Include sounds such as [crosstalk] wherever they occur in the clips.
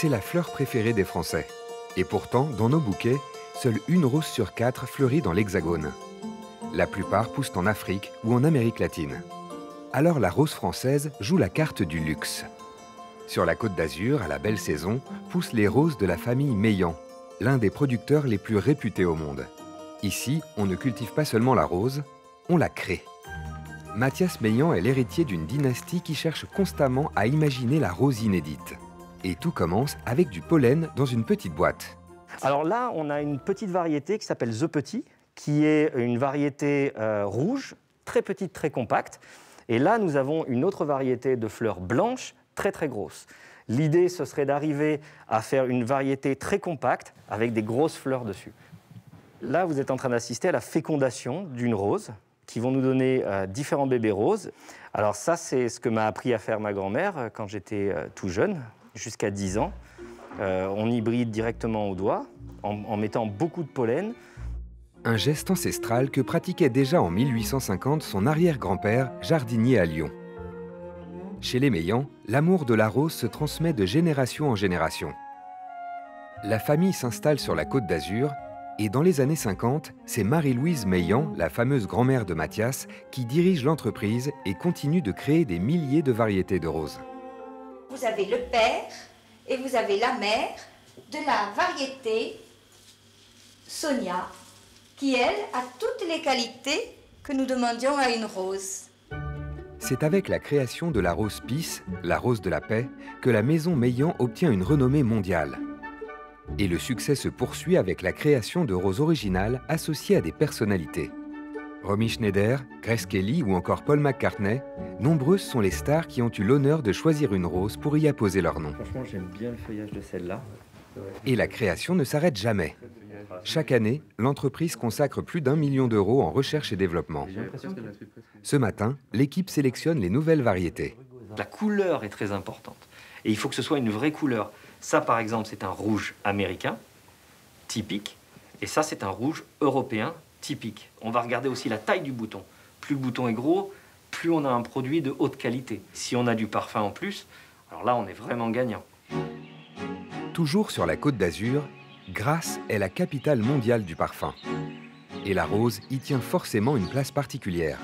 c'est la fleur préférée des Français. Et pourtant, dans nos bouquets, seule une rose sur quatre fleurit dans l'Hexagone. La plupart poussent en Afrique ou en Amérique latine. Alors la rose française joue la carte du luxe. Sur la côte d'Azur, à la belle saison, poussent les roses de la famille Meillan, l'un des producteurs les plus réputés au monde. Ici, on ne cultive pas seulement la rose, on la crée. Mathias Meillan est l'héritier d'une dynastie qui cherche constamment à imaginer la rose inédite. Et tout commence avec du pollen dans une petite boîte. Alors là, on a une petite variété qui s'appelle The Petit, qui est une variété euh, rouge, très petite, très compacte. Et là, nous avons une autre variété de fleurs blanches, très très grosses. L'idée, ce serait d'arriver à faire une variété très compacte avec des grosses fleurs dessus. Là, vous êtes en train d'assister à la fécondation d'une rose qui vont nous donner euh, différents bébés roses. Alors ça, c'est ce que m'a appris à faire ma grand-mère euh, quand j'étais tout jeune, jusqu'à 10 ans. on hybride directement au doigt en mettant beaucoup de pollen un geste ancestral que pratiquait déjà en 1850 son arrière-grand-père, jardinier à Lyon. Chez les Meillants, l'amour de la rose se transmet de génération en génération. La famille s'installe sur la côte d'Azur et dans les années 50, c'est Marie-Louise Meillan, la fameuse grand-mère de Mathias, qui dirige l'entreprise et continue de créer des milliers de variétés de roses. Vous avez le père et vous avez la mère de la variété Sonia qui, elle, a toutes les qualités que nous demandions à une rose. C'est avec la création de la rose Pisse, la rose de la paix, que la maison Meillan obtient une renommée mondiale. Et le succès se poursuit avec la création de roses originales associées à des personnalités. Romy Schneider, Grace Kelly ou encore Paul McCartney, nombreuses sont les stars qui ont eu l'honneur de choisir une rose pour y apposer leur nom. Franchement, j'aime bien le feuillage de celle-là. Et la création ne s'arrête jamais. Chaque année, l'entreprise consacre plus d'un million d'euros en recherche et développement. Ce matin, l'équipe sélectionne les nouvelles variétés. La couleur est très importante. Et il faut que ce soit une vraie couleur. Ça, par exemple, c'est un rouge américain, typique. Et ça, c'est un rouge européen, typique. On va regarder aussi la taille du bouton. Plus le bouton est gros, plus on a un produit de haute qualité. Si on a du parfum en plus, alors là, on est vraiment gagnant. Toujours sur la côte d'Azur, Grasse est la capitale mondiale du parfum. Et la rose y tient forcément une place particulière.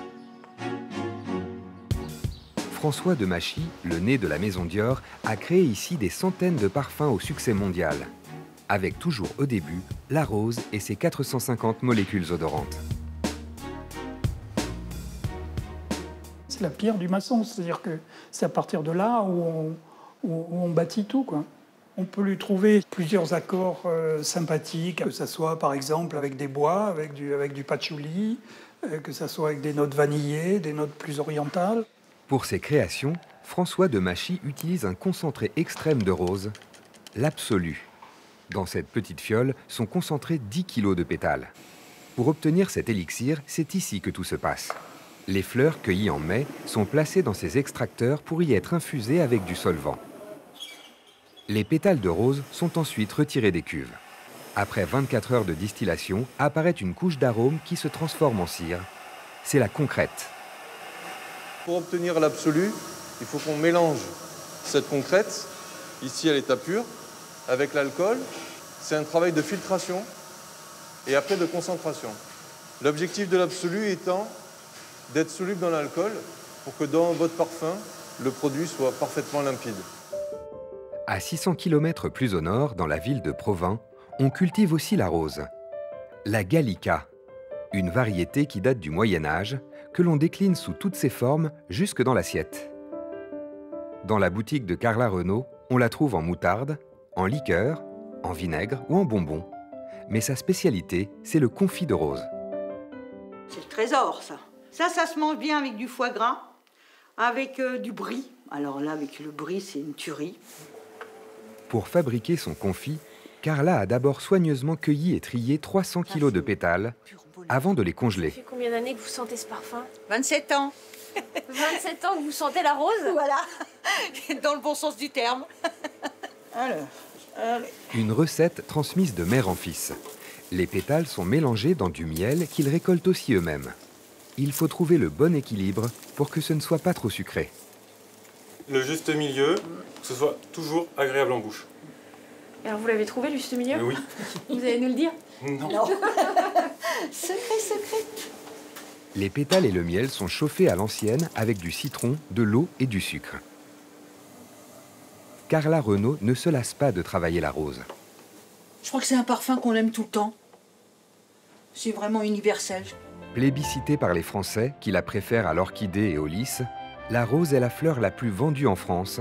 François de Machy, le nez de la maison Dior, a créé ici des centaines de parfums au succès mondial, avec toujours au début la rose et ses 450 molécules odorantes. La pierre du maçon, c'est-à-dire que c'est à partir de là où on, bâtit tout. Quoi. On peut lui trouver plusieurs accords euh, sympathiques, que ce soit par exemple avec des bois, avec du, patchouli, euh, que ce soit avec des notes vanillées, des notes plus orientales. Pour ses créations, François de Machy utilise un concentré extrême de rose, l'absolu. Dans cette petite fiole sont concentrés 10 kg de pétales. Pour obtenir cet élixir, c'est ici que tout se passe. Les fleurs cueillies en mai sont placées dans ces extracteurs pour y être infusées avec du solvant. Les pétales de rose sont ensuite retirés des cuves. Après 24 heures de distillation, apparaît une couche d'arôme qui se transforme en cire. C'est la concrète. Pour obtenir l'absolu, il faut qu'on mélange cette concrète, ici à l'état pur, avec l'alcool. C'est un travail de filtration et après de concentration. L'objectif de l'absolu étant d'être soluble dans l'alcool pour que dans votre parfum, le produit soit parfaitement limpide. À 600 km plus au nord, dans la ville de Provins, on cultive aussi la rose. La Gallica, une variété qui date du Moyen Âge, que l'on décline sous toutes ses formes jusque dans l'assiette. Dans la boutique de Carla Renault, on la trouve en moutarde, en liqueur, en vinaigre ou en bonbons. Mais sa spécialité, c'est le confit de rose. C'est le trésor, ça. Ça, ça se mange bien avec du foie gras, avec euh, du brie. Alors là, avec le brie, c'est une tuerie. Pour fabriquer son confit, Carla a d'abord soigneusement cueilli et trié 300 kilos de pétales avant de les congeler. Ça fait combien d'années que vous sentez ce parfum 27 ans. 27 ans que vous sentez la rose Voilà, [laughs] dans le bon sens du terme. [laughs] Une recette transmise de mère en fils. Les pétales sont mélangés dans du miel qu'ils récoltent aussi eux-mêmes. Il faut trouver le bon équilibre pour que ce ne soit pas trop sucré le juste milieu, que ce soit toujours agréable en bouche. Alors vous l'avez trouvé, le juste milieu Oui. [laughs] Vous allez nous le dire Non. [laughs] secret, secret. Les pétales et le miel sont chauffés à l'ancienne avec du citron, de l'eau et du sucre. Carla Renaud ne se lasse pas de travailler la rose. Je crois que c'est un parfum qu'on aime tout le temps. C'est vraiment universel. Plébiscitée par les Français qui la préfèrent à l'orchidée et au lys, la rose est la fleur la plus vendue en France,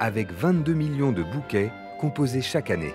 avec 22 millions de bouquets composés chaque année.